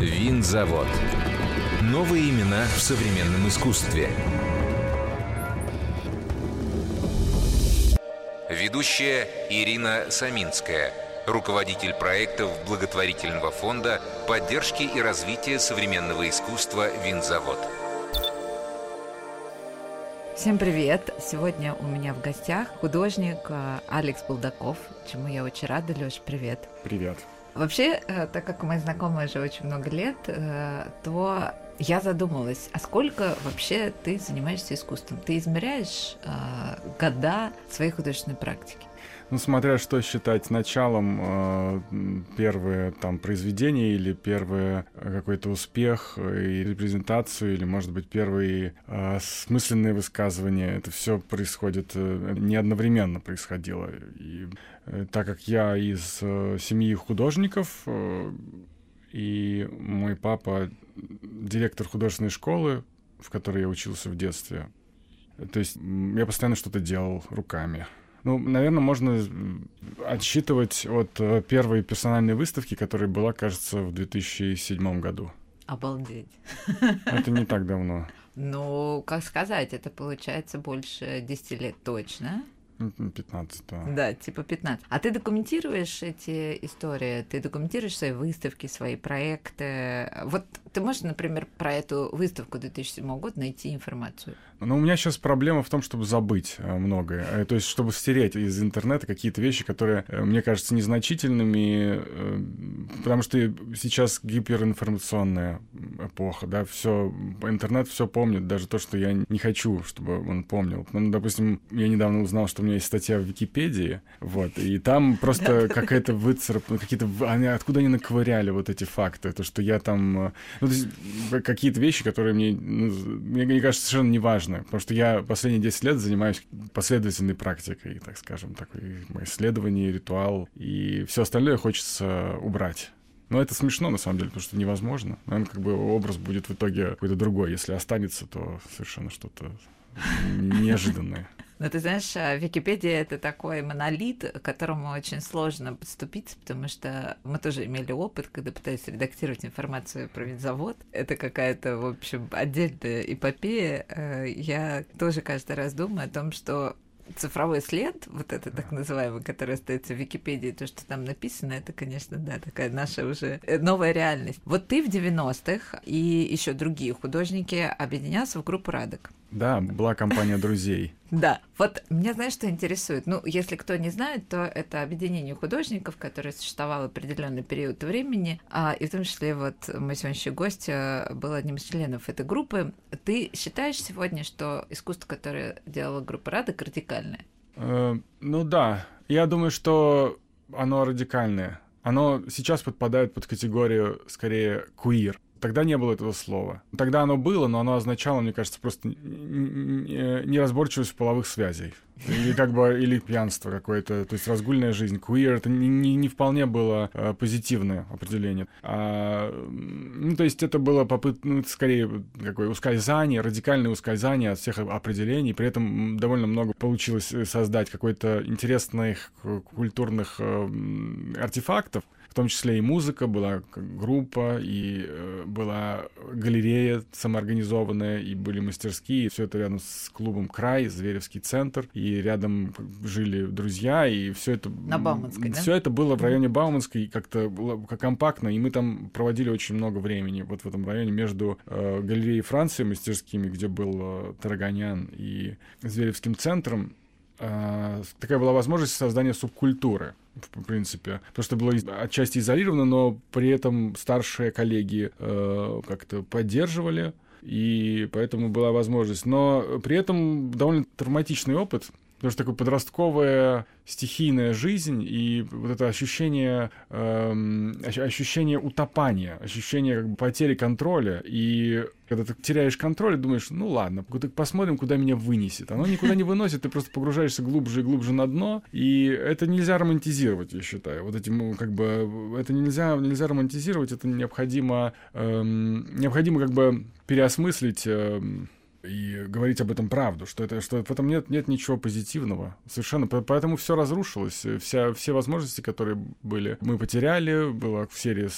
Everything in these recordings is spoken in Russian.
Винзавод. Новые имена в современном искусстве. Ведущая Ирина Саминская, руководитель проектов благотворительного фонда поддержки и развития современного искусства «Винзавод». Всем привет! Сегодня у меня в гостях художник э, Алекс Булдаков, чему я очень рада. Лёш, привет! Привет! Вообще, э, так как мы знакомы уже очень много лет, э, то я задумалась, а сколько вообще ты занимаешься искусством? Ты измеряешь э, года своей художественной практики? Ну, смотря что считать началом, первые там произведения или первый какой-то успех и репрезентацию, или, может быть, первые смысленные высказывания, это все происходит, не одновременно происходило. И Э, так как я из э, семьи художников, э, и мой папа директор художественной школы, в которой я учился в детстве. То есть я постоянно что-то делал руками. Ну, наверное, можно отсчитывать от первой персональной выставки, которая была, кажется, в 2007 году. Обалдеть. Это не так давно. Ну, как сказать, это получается больше 10 лет точно. 15, да. Да, типа 15. А ты документируешь эти истории? Ты документируешь свои выставки, свои проекты? Вот ты можешь, например, про эту выставку 2007 года найти информацию? Ну, у меня сейчас проблема в том, чтобы забыть э, многое. Э, то есть, чтобы стереть из интернета какие-то вещи, которые э, мне кажутся незначительными, потому что сейчас гиперинформационная эпоха, да, все, интернет все помнит, даже то, что я не хочу, чтобы он помнил. Ну, допустим, я недавно узнал, что меня есть статья в Википедии, вот, и там просто какая-то выцарапана, какие-то, они, откуда они наковыряли вот эти факты, то, что я там, ну, то есть, какие-то вещи, которые мне, ну, мне, мне кажется, совершенно неважны, потому что я последние 10 лет занимаюсь последовательной практикой, так скажем, такой исследование, ритуал, и все остальное хочется убрать. Но это смешно, на самом деле, потому что невозможно. Наверное, как бы образ будет в итоге какой-то другой. Если останется, то совершенно что-то неожиданное. Ну, ты знаешь, а, Википедия — это такой монолит, к которому очень сложно подступиться, потому что мы тоже имели опыт, когда пытались редактировать информацию про винзавод. Это какая-то, в общем, отдельная эпопея. Э, я тоже каждый раз думаю о том, что цифровой след, вот это так называемый, который остается в Википедии, то, что там написано, это, конечно, да, такая наша уже э, новая реальность. Вот ты в 90-х и еще другие художники объединялся в группу Радок. Да, была компания друзей. Да, вот меня, знаешь, что интересует? Ну, если кто не знает, то это объединение художников, которое существовало определенный период времени, а, и в том числе вот мой сегодняшний гость э, был одним из членов этой группы. Ты считаешь сегодня, что искусство, которое делала группа Радок, радикальное? Э, ну да, я думаю, что оно радикальное. Оно сейчас подпадает под категорию скорее куир. Тогда не было этого слова. Тогда оно было, но оно означало, мне кажется, просто неразборчивость половых связей. Или как бы, или пьянство какое-то, то есть разгульная жизнь. Queer — это не, не, не вполне было э, позитивное определение. А, ну, то есть это было попыт, ну, скорее какое ускользание, радикальное ускользание от всех определений. При этом довольно много получилось э, создать какой-то интересных культурных э, артефактов, в том числе и музыка, была группа, и э, была галерея самоорганизованная, и были мастерские, все это рядом с клубом «Край», Зверевский центр, и рядом жили друзья, и все это... На Бауманской, Все да? это было в районе Бауманской, как-то было как компактно, и мы там проводили очень много времени, вот в этом районе, между э, галереей Франции мастерскими, где был э, Тараганян, и Зверевским центром, такая была возможность создания субкультуры в принципе. Потому что было отчасти изолировано, но при этом старшие коллеги э, как-то поддерживали, и поэтому была возможность. Но при этом довольно травматичный опыт, потому что такая подростковая стихийная жизнь и вот это ощущение, эм, ощущение утопания, ощущение как бы потери контроля. И когда ты теряешь контроль, думаешь, ну ладно, посмотрим, куда меня вынесет. Оно никуда не выносит, ты просто погружаешься глубже и глубже на дно. И это нельзя романтизировать, я считаю. Вот этим, ну, как бы, это нельзя, нельзя романтизировать, это необходимо, эм, необходимо как бы переосмыслить эм, и говорить об этом правду, что это что в этом нет нет ничего позитивного совершенно, поэтому все разрушилось, вся все возможности, которые были, мы потеряли, было в серии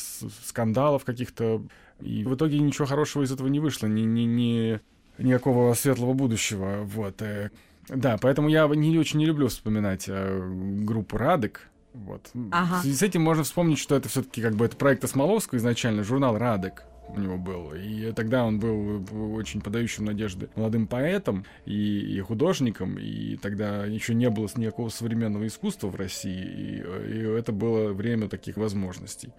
скандалов каких-то, и в итоге ничего хорошего из этого не вышло, ни ни ни никакого светлого будущего, вот. Э, да, поэтому я не очень не люблю вспоминать э, группу Радек, вот. Ага. В связи с этим можно вспомнить, что это все-таки как бы это проект Осмоловского изначально, журнал Радек у него был. И тогда он был очень подающим надежды молодым поэтом и, и художником, и тогда еще не было никакого современного искусства в России, и, и это было время таких возможностей.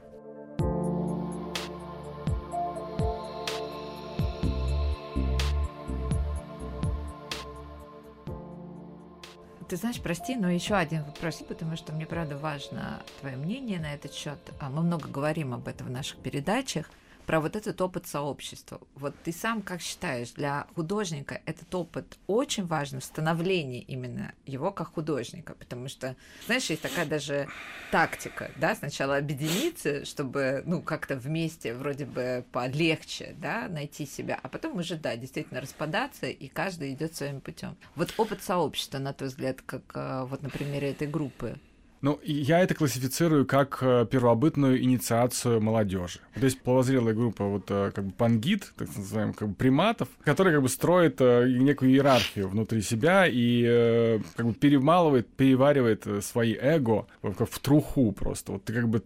Ты знаешь, прости, но еще один вопрос, потому что мне правда важно твое мнение на этот счет. А мы много говорим об этом в наших передачах про вот этот опыт сообщества. Вот ты сам как считаешь, для художника этот опыт очень важен в становлении именно его как художника, потому что, знаешь, есть такая даже тактика, да, сначала объединиться, чтобы, ну, как-то вместе вроде бы полегче, да, найти себя, а потом уже, да, действительно распадаться, и каждый идет своим путем. Вот опыт сообщества, на твой взгляд, как э, вот на примере этой группы, ну, я это классифицирую как э, первобытную инициацию молодежи. То есть полозрелая группа вот э, как бы пангит, так называемых как бы приматов, которые как бы строят э, некую иерархию внутри себя и как бы перемалывает, переваривает свои эго как в труху просто. Вот ты как бы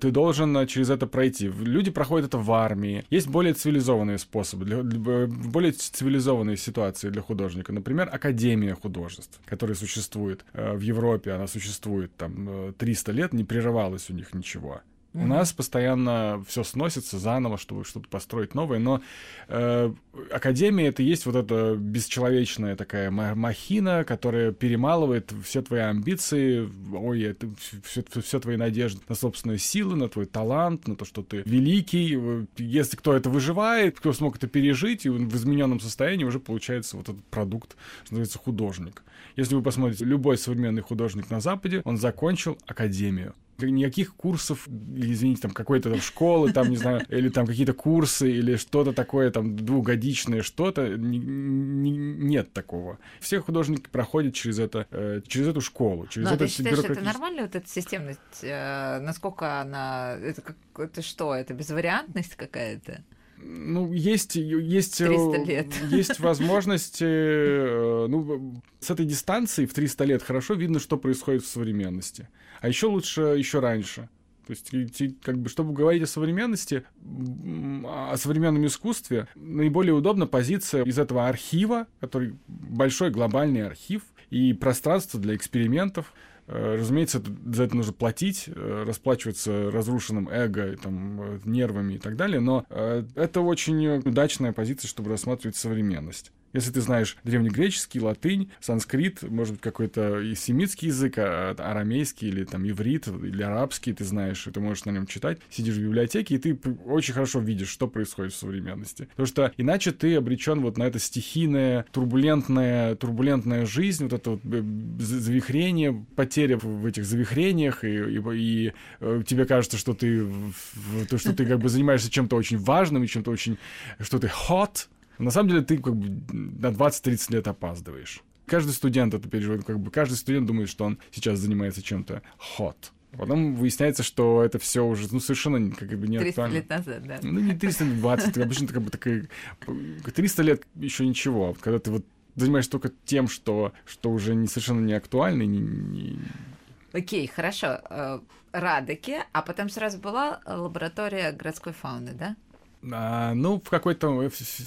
ты должен через это пройти. Люди проходят это в армии. Есть более цивилизованные способы, для, более цивилизованные ситуации для художника. Например, Академия художеств, которая существует в Европе, она существует там 300 э, лет не прерывалось у них ничего. Mm-hmm. У нас постоянно все сносится заново, чтобы что-то построить новое, но э, академия это есть вот эта бесчеловечная такая махина, которая перемалывает все твои амбиции, ой, это все, все твои надежды на собственные силы, на твой талант, на то, что ты великий. Если кто это выживает, кто смог это пережить, и в измененном состоянии уже получается вот этот продукт, что называется художник. Если вы посмотрите, любой современный художник на Западе, он закончил академию никаких курсов, извините, там какой-то там школы, там, не знаю, или там какие-то курсы, или что-то такое, там, двухгодичное что-то, не, не, нет такого. Все художники проходят через это, э, через эту школу, через Но это ты считаешь, это нормально, вот эта системность, э, насколько она, это, как, это что, это безвариантность какая-то? ну, есть, есть, 300 э, лет. есть возможность, ну, с этой дистанции в 300 лет хорошо видно, что происходит в современности. А еще лучше еще раньше. То есть, как бы, чтобы говорить о современности, о современном искусстве, наиболее удобна позиция из этого архива, который большой глобальный архив, и пространство для экспериментов, Э, разумеется, за это нужно платить, э, расплачиваться разрушенным эго, там, э, нервами и так далее, но это очень удачная позиция, чтобы рассматривать современность. Если ты знаешь древнегреческий, латынь, санскрит, может быть, какой-то и семитский язык, а, арамейский или там иврит, или арабский ты знаешь, и ты можешь на нем читать, сидишь в библиотеке, и ты очень хорошо видишь, что происходит в современности. Потому что иначе ты обречен вот на это стихийное, турбулентное, турбулентная жизнь, вот это вот э, завихрение, потеря в этих завихрениях, и, и, и э, тебе кажется, что ты, то, что ты как бы занимаешься чем-то очень важным и чем-то очень, что ты hot, на самом деле ты как бы на 20-30 лет опаздываешь. Каждый студент это переживает, как бы каждый студент думает, что он сейчас занимается чем-то hot. Потом выясняется, что это все уже ну, совершенно как бы не 300 актуально. лет назад, да. Ну, не 300, 20, обычно как бы такая... 300 лет еще ничего. А когда ты вот занимаешься только тем, что, что уже не, совершенно не актуально. Не, не... Окей, хорошо. Э, Радеки, а потом сразу была лаборатория городской фауны, да? А, ну, в какой-то...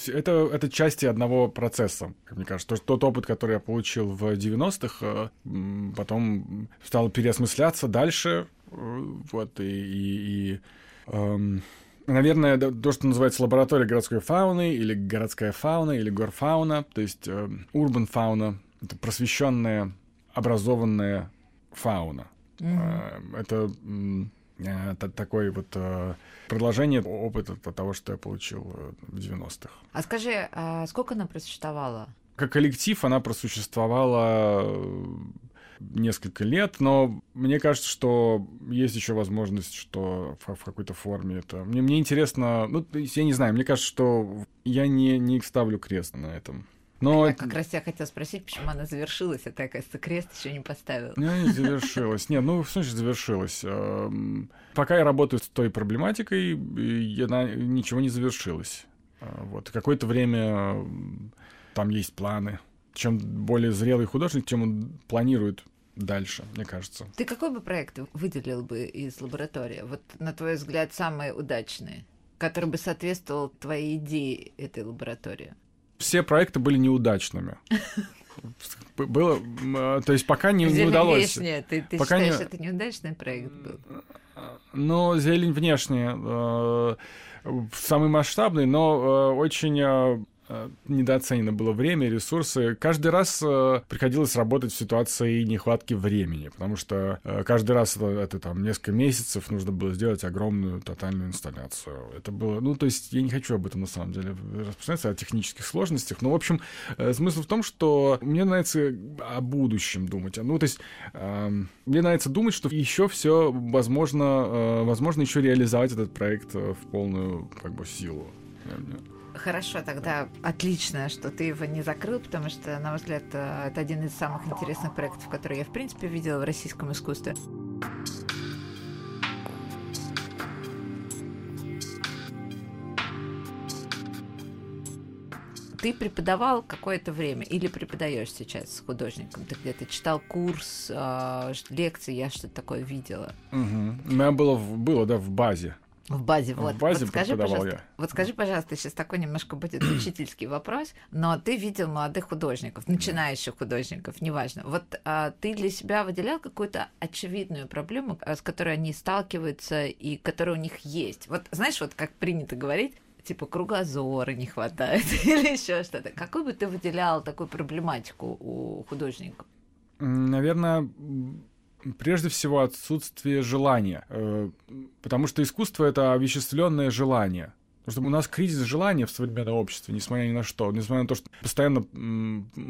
Это, это части одного процесса, как мне кажется. Тот, тот опыт, который я получил в 90-х, э, потом стал переосмысляться дальше. Э, вот, и... и, и эм, наверное, то, что называется лаборатория городской фауны, или городская фауна, или горфауна, то есть э, фауна, это просвещенная, образованная фауна. Mm-hmm. Это это такой вот э, продолжение опыта того, что я получил э, в 90-х. А скажи, а сколько она просуществовала? Как коллектив она просуществовала несколько лет, но мне кажется, что есть еще возможность, что в, в какой-то форме это... Мне, мне интересно, ну, я не знаю, мне кажется, что я не, не ставлю крест на этом. Но... Я как раз я хотела спросить, почему она завершилась, а ты, оказывается, крест еще не поставил. Ну, не завершилась. Нет, ну, в смысле завершилась. Эм, пока я работаю с той проблематикой, она ничего не завершилась. А, вот. Какое-то время там есть планы. Чем более зрелый художник, тем он планирует дальше, мне кажется. Ты какой бы проект выделил бы из лаборатории? Вот, на твой взгляд, самые удачные, который бы соответствовал твоей идее этой лаборатории? Все проекты были неудачными. Было, а, то есть пока не, не удалось. Внешне, ты, ты пока считаешь, не... это неудачный проект был? Ну, зелень внешне э, самый масштабный, но э, очень Э, недооценено было время, ресурсы. Каждый раз э, приходилось работать в ситуации нехватки времени, потому что э, каждый раз это, это там несколько месяцев нужно было сделать огромную тотальную инсталляцию. Это было, ну, то есть я не хочу об этом на самом деле распространяться, о технических сложностях, но, в общем, э, смысл в том, что мне нравится о будущем думать. Ну, то есть э, мне нравится думать, что еще все возможно, э, возможно еще реализовать этот проект э, в полную, как бы, силу. Хорошо, тогда отлично, что ты его не закрыл, потому что, на мой взгляд, э, это один из самых интересных проектов, которые я, в принципе, видела в российском искусстве. Ты преподавал какое-то время или преподаешь сейчас с художником? Ты где-то читал курс, э, лекции, я что-то такое видела. Угу. У меня было, было, да, в базе. В базе, вот. В базе вот скажи, пожалуйста, я. Вот скажи, пожалуйста, сейчас такой немножко будет учительский вопрос, но ты видел молодых художников, начинающих художников, неважно. Вот а, ты для себя выделял какую-то очевидную проблему, а, с которой они сталкиваются и которая у них есть. Вот знаешь, вот как принято говорить, типа кругозора не хватает или еще что-то. Какой бы ты выделял такую проблематику у художников? Наверное, Прежде всего, отсутствие желания. Э, потому что искусство — это овеществленное желание. Потому что у нас кризис желания в современном обществе, несмотря ни на что, несмотря на то, что постоянно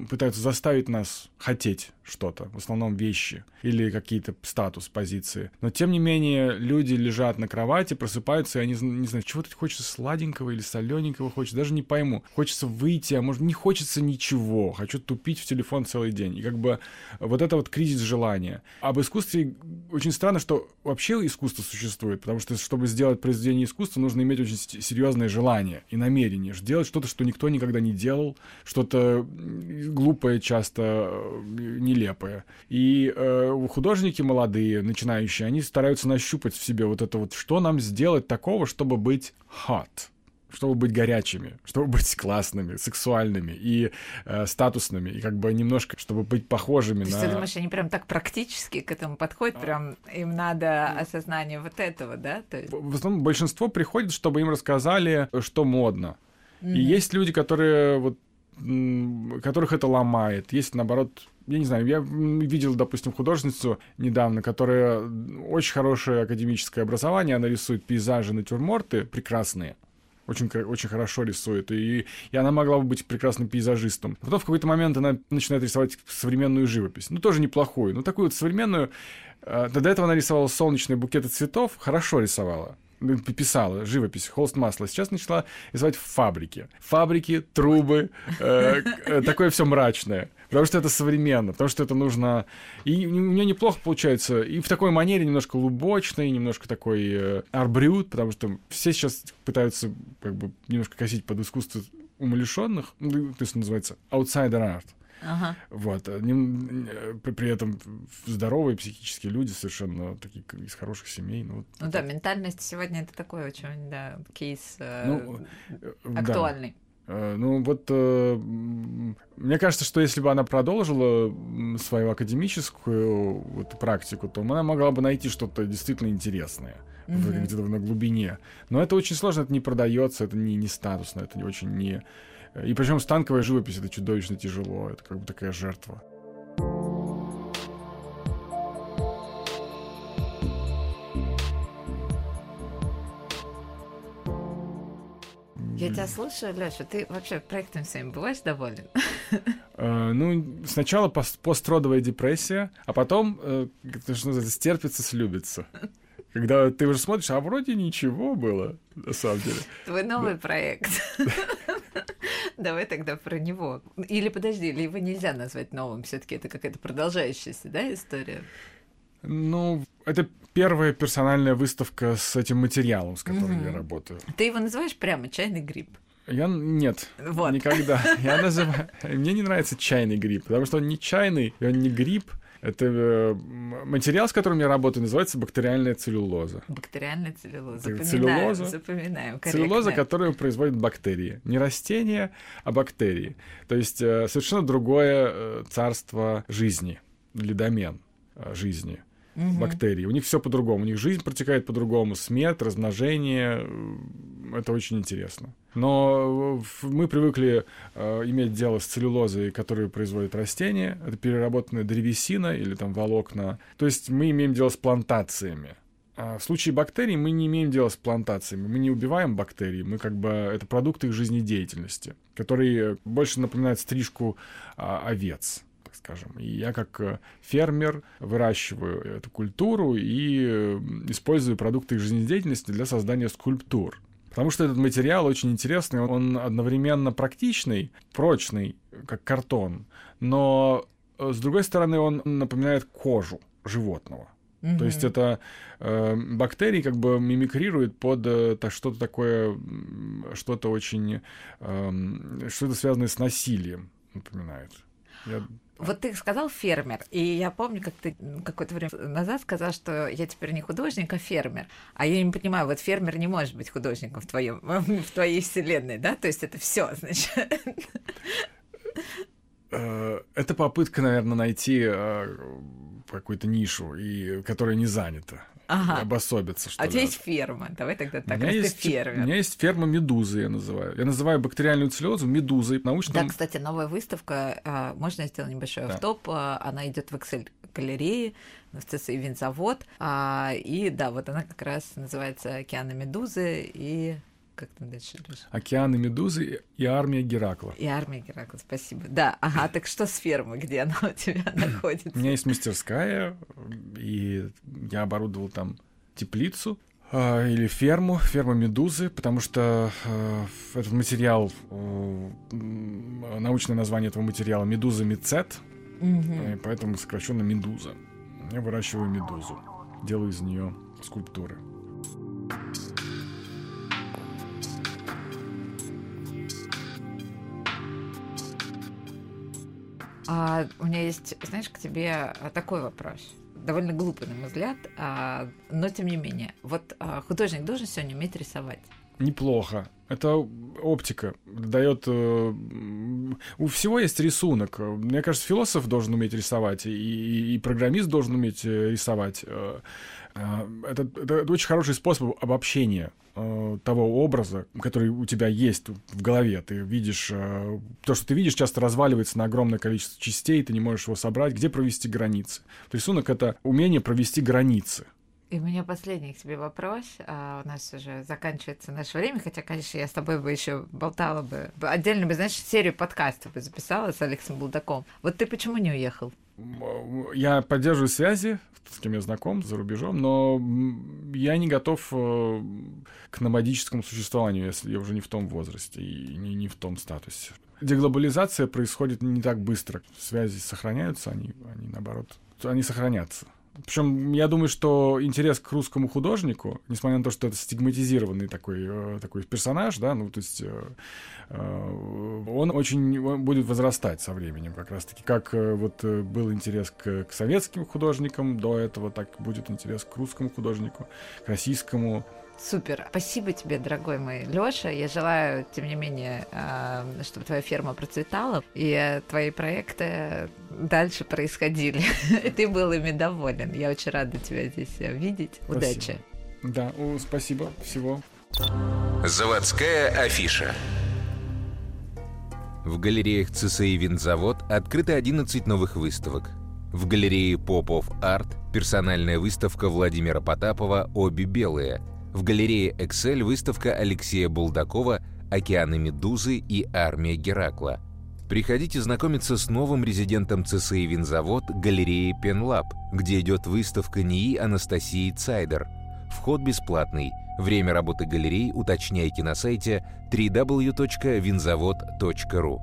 пытаются заставить нас хотеть что-то, в основном вещи или какие-то статус, позиции. Но тем не менее люди лежат на кровати, просыпаются, и они не знаю, чего-то хочется сладенького или солененького хочется, даже не пойму. Хочется выйти, а может не хочется ничего, хочу тупить в телефон целый день. И как бы вот это вот кризис желания. Об искусстве очень странно, что вообще искусство существует, потому что чтобы сделать произведение искусства, нужно иметь очень серьезный серьезное желание и намерение делать что-то, что никто никогда не делал, что-то глупое, часто э, нелепое. И э, художники молодые, начинающие, они стараются нащупать в себе вот это вот, что нам сделать такого, чтобы быть hot чтобы быть горячими, чтобы быть классными, сексуальными и э, статусными, и как бы немножко, чтобы быть похожими То на... Ты думаешь, они прям так практически к этому подходят, прям им надо осознание вот этого, да? То есть... В основном большинство приходит, чтобы им рассказали, что модно. Mm-hmm. И есть люди, которые вот которых это ломает. Есть, наоборот, я не знаю, я видел, допустим, художницу недавно, которая очень хорошее академическое образование, она рисует пейзажи, натюрморты прекрасные очень, очень хорошо рисует, и, и она могла бы быть прекрасным пейзажистом. Потом в какой-то момент она начинает рисовать современную живопись. Ну, тоже неплохую, но такую вот современную. Э, до этого она рисовала солнечные букеты цветов, хорошо рисовала писала живопись, холст масла. Сейчас начала рисовать фабрики. Фабрики, трубы, э, э, такое все мрачное. Потому что это современно, потому что это нужно... И у нее неплохо получается. И в такой манере немножко лубочной, немножко такой э, арбрют, потому что все сейчас пытаются как бы немножко косить под искусство умалишенных, ну, то есть называется outsider art. Ага. Вот. Э, э, при, этом здоровые психические люди, совершенно такие из хороших семей. Ну, вот, ну да, ментальность сегодня это такой очень, да, кейс э, ну, актуальный. Да. Ну вот, э, мне кажется, что если бы она продолжила свою академическую вот, практику, то она могла бы найти что-то действительно интересное mm-hmm. где-то на глубине. Но это очень сложно, это не продается, это не, не статусно, это не очень не и причем станковая живопись это чудовищно тяжело, это как бы такая жертва. Я тебя слушаю, Леша, ты вообще проектом своим бываешь доволен? Э, ну, сначала постродовая депрессия, а потом, э, что называется, стерпится, слюбится. Когда ты уже смотришь, а вроде ничего было, на самом деле. Твой новый проект. Давай тогда про него. Или подожди, или его нельзя назвать новым, все-таки это какая-то продолжающаяся, да, история? Ну, это первая персональная выставка с этим материалом, с которым я работаю. Ты его называешь прямо чайный гриб? Я нет, вот. никогда. Я называю. Мне не нравится чайный гриб, потому что он не чайный, и он не гриб. Это э, материал, с которым я работаю, называется бактериальная целлюлоза. Бактериальная целлюлоза. Запоминаем, целлюлоза, запоминаем. Корректно. Целлюлоза, которую производят бактерии. Не растения, а бактерии. То есть э, совершенно другое э, царство жизни или домен жизни угу. бактерий. У них все по-другому. У них жизнь протекает по-другому. Смерть, размножение. Это очень интересно. Но мы привыкли э, иметь дело с целлюлозой, которую производят растения. Это переработанная древесина или там волокна. То есть мы имеем дело с плантациями. А в случае бактерий мы не имеем дела с плантациями. Мы не убиваем бактерии, мы как бы это продукты их жизнедеятельности, которые больше напоминают стрижку а, овец скажем. И я как э, фермер выращиваю эту культуру и использую продукты их жизнедеятельности для создания скульптур. Потому что этот материал очень интересный, он одновременно практичный, прочный, как картон, но э, с другой стороны он напоминает кожу животного. Mm-hmm. То есть это э, бактерии как бы мимикрируют под э, что-то такое, что-то очень, э, что-то связанное с насилием, напоминает. Я вот ты сказал фермер, и я помню, как ты какое-то время назад сказал, что я теперь не художник, а фермер. А я не понимаю, вот фермер не может быть художником в твоем, в твоей вселенной, да? То есть это все, значит. Э, это попытка, наверное, найти э, какую-то нишу, и, которая не занята ага. обособиться. Что а у тебя есть ферма. Давай тогда так, у меня есть, фермер. У меня есть ферма медузы, я называю. Я называю бактериальную целлюлозу медузой. Научным... Да, кстати, новая выставка. А, можно я сделаю небольшой да. автоп? А, она идет в Excel галереи в ЦСИ Винзавод. А, и да, вот она как раз называется «Океаны медузы», и как там дальше? Океаны Медузы и армия Геракла. И армия Геракла, спасибо. Да, ага, так что с фермы, где она у тебя находится? У меня есть мастерская, и я оборудовал там теплицу, а, или ферму, ферма медузы, потому что э, этот материал, э, научное название этого материала медуза мицет, угу. поэтому сокращенно медуза. Я выращиваю медузу, делаю из нее скульптуры. А, у меня есть, знаешь, к тебе а, такой вопрос. Довольно глупый, на мой взгляд, а, но тем не менее. Вот а, художник должен сегодня уметь рисовать. Неплохо. Это оптика дает. Э, у всего есть рисунок. Мне кажется, философ должен уметь рисовать, и, и программист должен уметь э, рисовать. Э, э, это, это очень хороший способ обобщения того образа, который у тебя есть в голове. Ты видишь, то, что ты видишь, часто разваливается на огромное количество частей, ты не можешь его собрать. Где провести границы? Рисунок — это умение провести границы. И у меня последний к тебе вопрос. А у нас уже заканчивается наше время, хотя, конечно, я с тобой бы еще болтала бы. Отдельно бы, знаешь, серию подкастов бы записала с Алексом Булдаком. Вот ты почему не уехал? Я поддерживаю связи, с кем я знаком, за рубежом, но я не готов э, к номадическому существованию, если я уже не в том возрасте и не, не в том статусе. Деглобализация происходит не так быстро. Связи сохраняются, они, они наоборот, они сохранятся. Причем я думаю, что интерес к русскому художнику, несмотря на то, что это стигматизированный такой, э, такой персонаж, да, ну, то есть э, э, он очень он будет возрастать со временем, как раз-таки. Как вот был интерес к, к советским художникам до этого, так будет интерес к русскому художнику, к российскому. Супер. Спасибо тебе, дорогой мой Лёша. Я желаю, тем не менее, а, чтобы твоя ферма процветала и твои проекты дальше происходили. И ты был ими доволен. Я очень рада тебя здесь видеть. Спасибо. Удачи. Да, спасибо. Всего. Заводская афиша. В галереях ЦСИ «Винзавод» открыто 11 новых выставок. В галерее «Попов Арт» персональная выставка Владимира Потапова «Обе белые», в галерее Excel выставка Алексея Булдакова «Океаны Медузы» и «Армия Геракла». Приходите знакомиться с новым резидентом ЦСИ «Винзавод» галереи «Пенлаб», где идет выставка НИИ Анастасии Цайдер. Вход бесплатный. Время работы галерей уточняйте на сайте www.vinzavod.ru.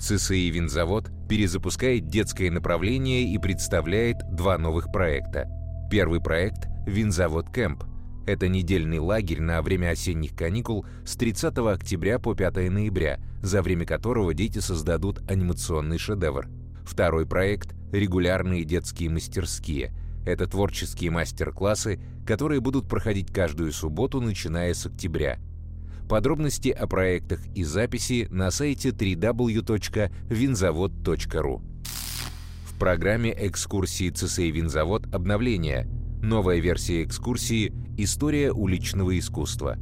ЦСИ «Винзавод» перезапускает детское направление и представляет два новых проекта. Первый проект – «Винзавод Кэмп», это недельный лагерь на время осенних каникул с 30 октября по 5 ноября, за время которого дети создадут анимационный шедевр. Второй проект – регулярные детские мастерские. Это творческие мастер-классы, которые будут проходить каждую субботу, начиная с октября. Подробности о проектах и записи на сайте www.vinzavod.ru. В программе экскурсии ЦСИ «Винзавод» обновление – Новая версия экскурсии «История уличного искусства».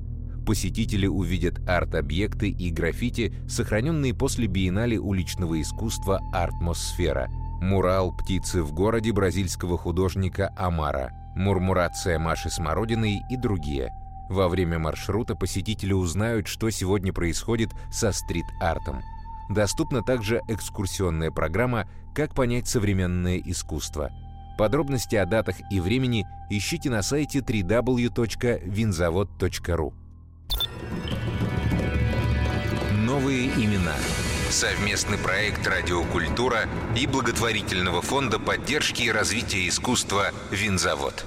Посетители увидят арт-объекты и граффити, сохраненные после биеннале уличного искусства «Артмосфера». Мурал «Птицы в городе» бразильского художника Амара, мурмурация Маши Смородиной и другие. Во время маршрута посетители узнают, что сегодня происходит со стрит-артом. Доступна также экскурсионная программа «Как понять современное искусство». Подробности о датах и времени ищите на сайте www.vinzavod.ru. Новые имена. Совместный проект «Радиокультура» и благотворительного фонда поддержки и развития искусства «Винзавод».